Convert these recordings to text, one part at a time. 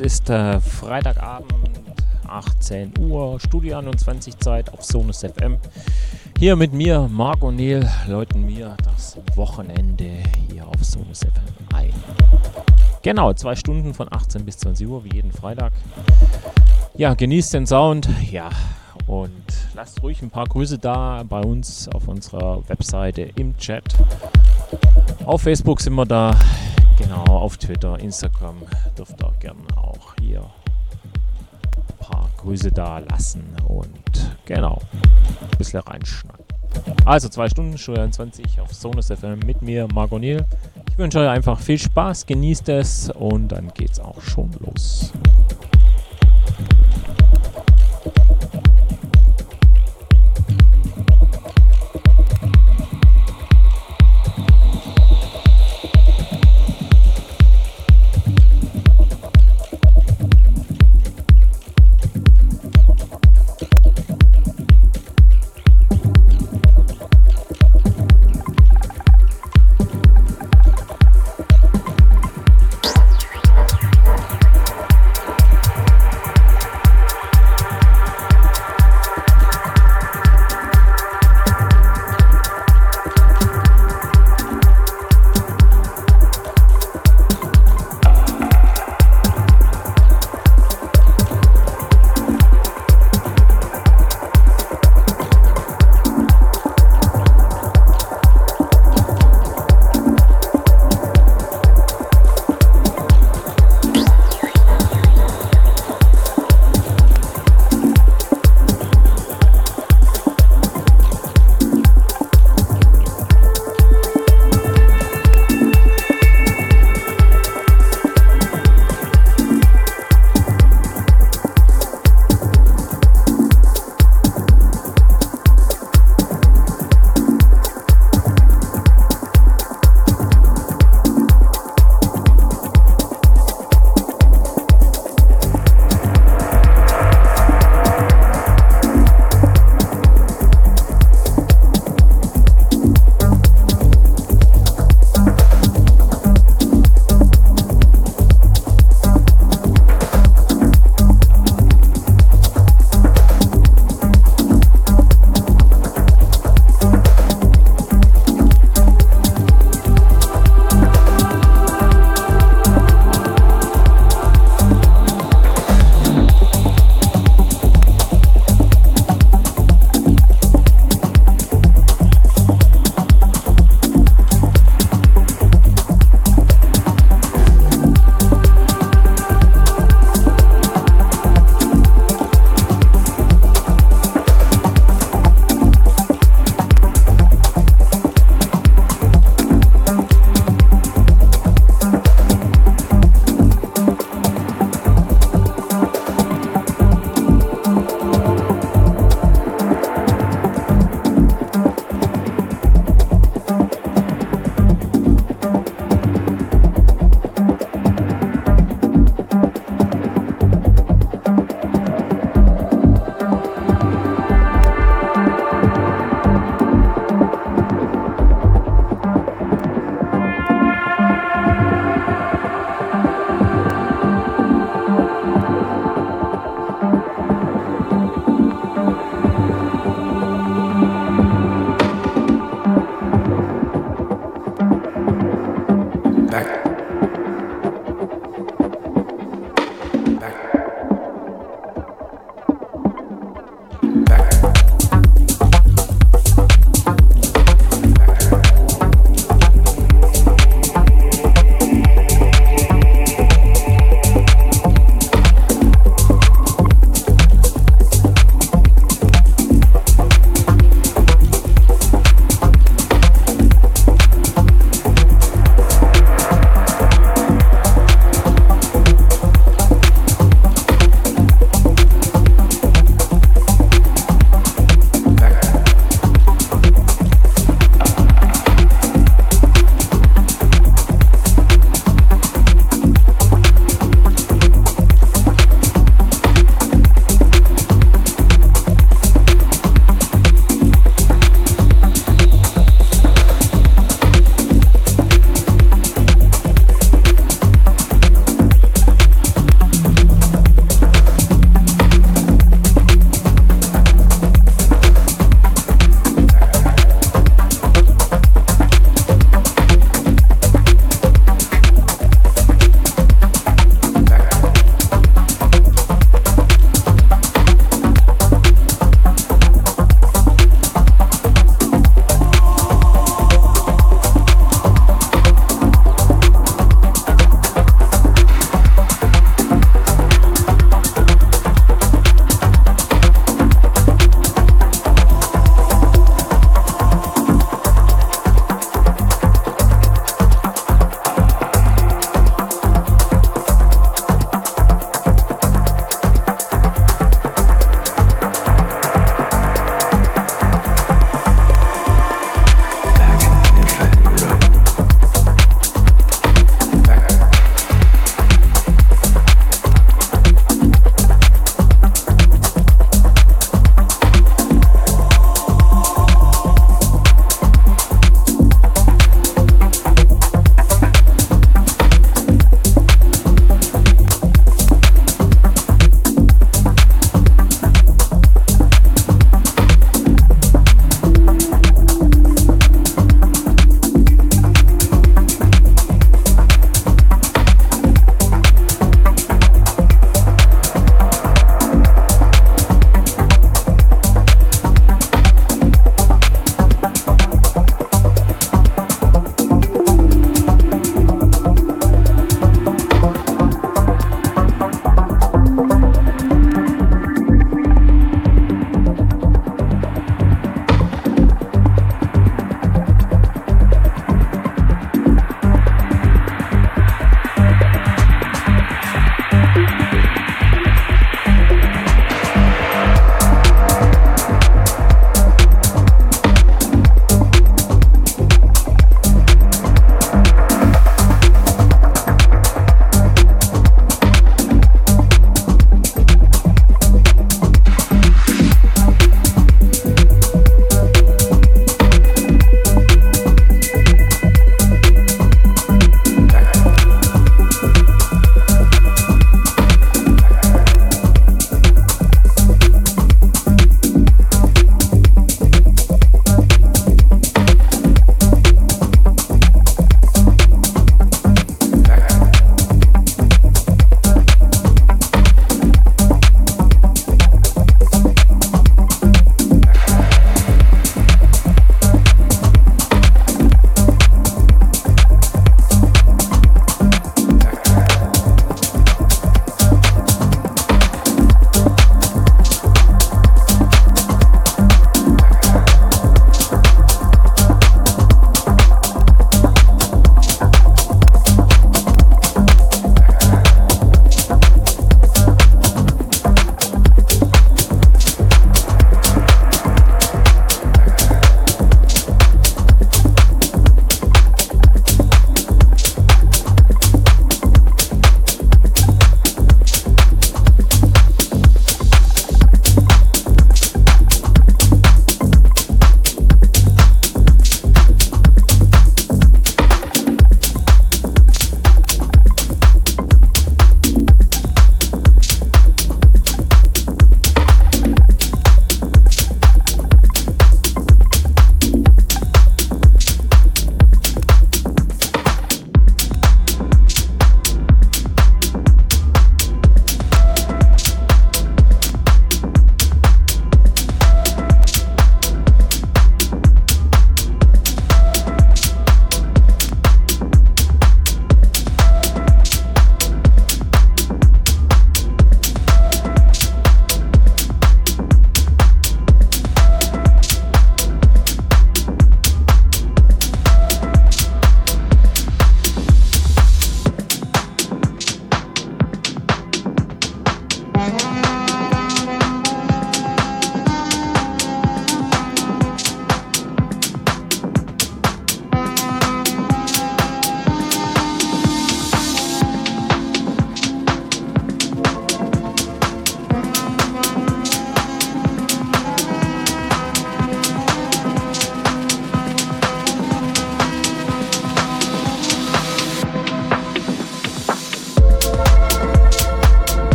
es ist äh, Freitagabend, 18 Uhr, Studio 21 Zeit auf Sonus FM. Hier mit mir, Marc O'Neill, läuten mir das Wochenende hier auf Sonus FM ein. Genau, zwei Stunden von 18 bis 20 Uhr, wie jeden Freitag. Ja, genießt den Sound, ja, und lasst ruhig ein paar Grüße da bei uns auf unserer Webseite im Chat. Auf Facebook sind wir da, genau, auf Twitter, Instagram dürft ihr gerne auch hier ein paar Grüße da lassen und genau, ein bisschen reinschneiden. Also zwei Stunden, Studio 21 auf Sonus FM mit mir, Marc O'Neill. Ich wünsche euch einfach viel Spaß, genießt es und dann geht's auch schon los.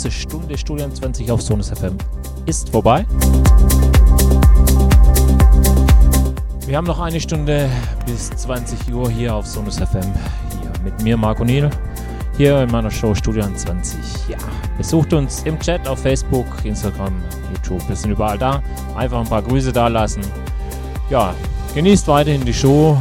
Erste Stunde Studien 20 auf Sonus FM ist vorbei. Wir haben noch eine Stunde bis 20 Uhr hier auf Sonus FM. Hier mit mir, Marco Niel, hier in meiner Show Studien 20. Ja, besucht uns im Chat auf Facebook, Instagram, YouTube. Wir sind überall da. Einfach ein paar Grüße da lassen. Ja, genießt weiterhin die Show.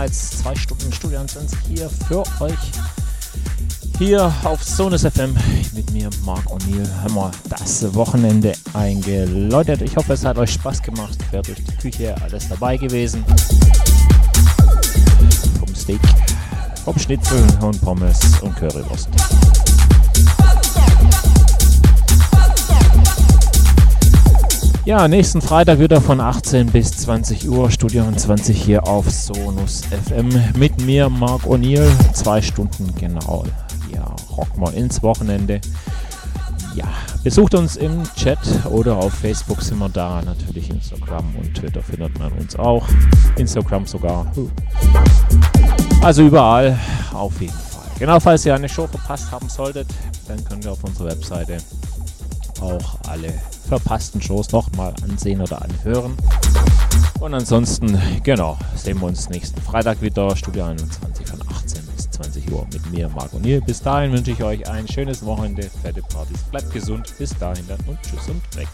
Jetzt zwei Stunden Studio 20 hier für euch. Hier auf Sonus FM mit mir, Marc O'Neill, haben wir das Wochenende eingeläutet. Ich hoffe, es hat euch Spaß gemacht. Quer durch die Küche alles dabei gewesen. Vom Steak, vom Schnitzel und Pommes und Currywurst. Ja, nächsten Freitag wieder von 18 bis 20 Uhr, Studio 20 hier auf Sonus FM mit mir, Marc O'Neill. Zwei Stunden genau. Ja, rock mal ins Wochenende. Ja, besucht uns im Chat oder auf Facebook sind wir da. Natürlich Instagram und Twitter findet man uns auch. Instagram sogar. Also überall auf jeden Fall. Genau, falls ihr eine Show verpasst haben solltet, dann könnt ihr auf unserer Webseite auch alle verpassten Shows nochmal ansehen oder anhören. Und ansonsten, genau, sehen wir uns nächsten Freitag wieder, Studio 21 von 18 bis 20 Uhr mit mir, Marco Niel. Bis dahin wünsche ich euch ein schönes Wochenende, fette Partys, bleibt gesund, bis dahin dann und tschüss und weg.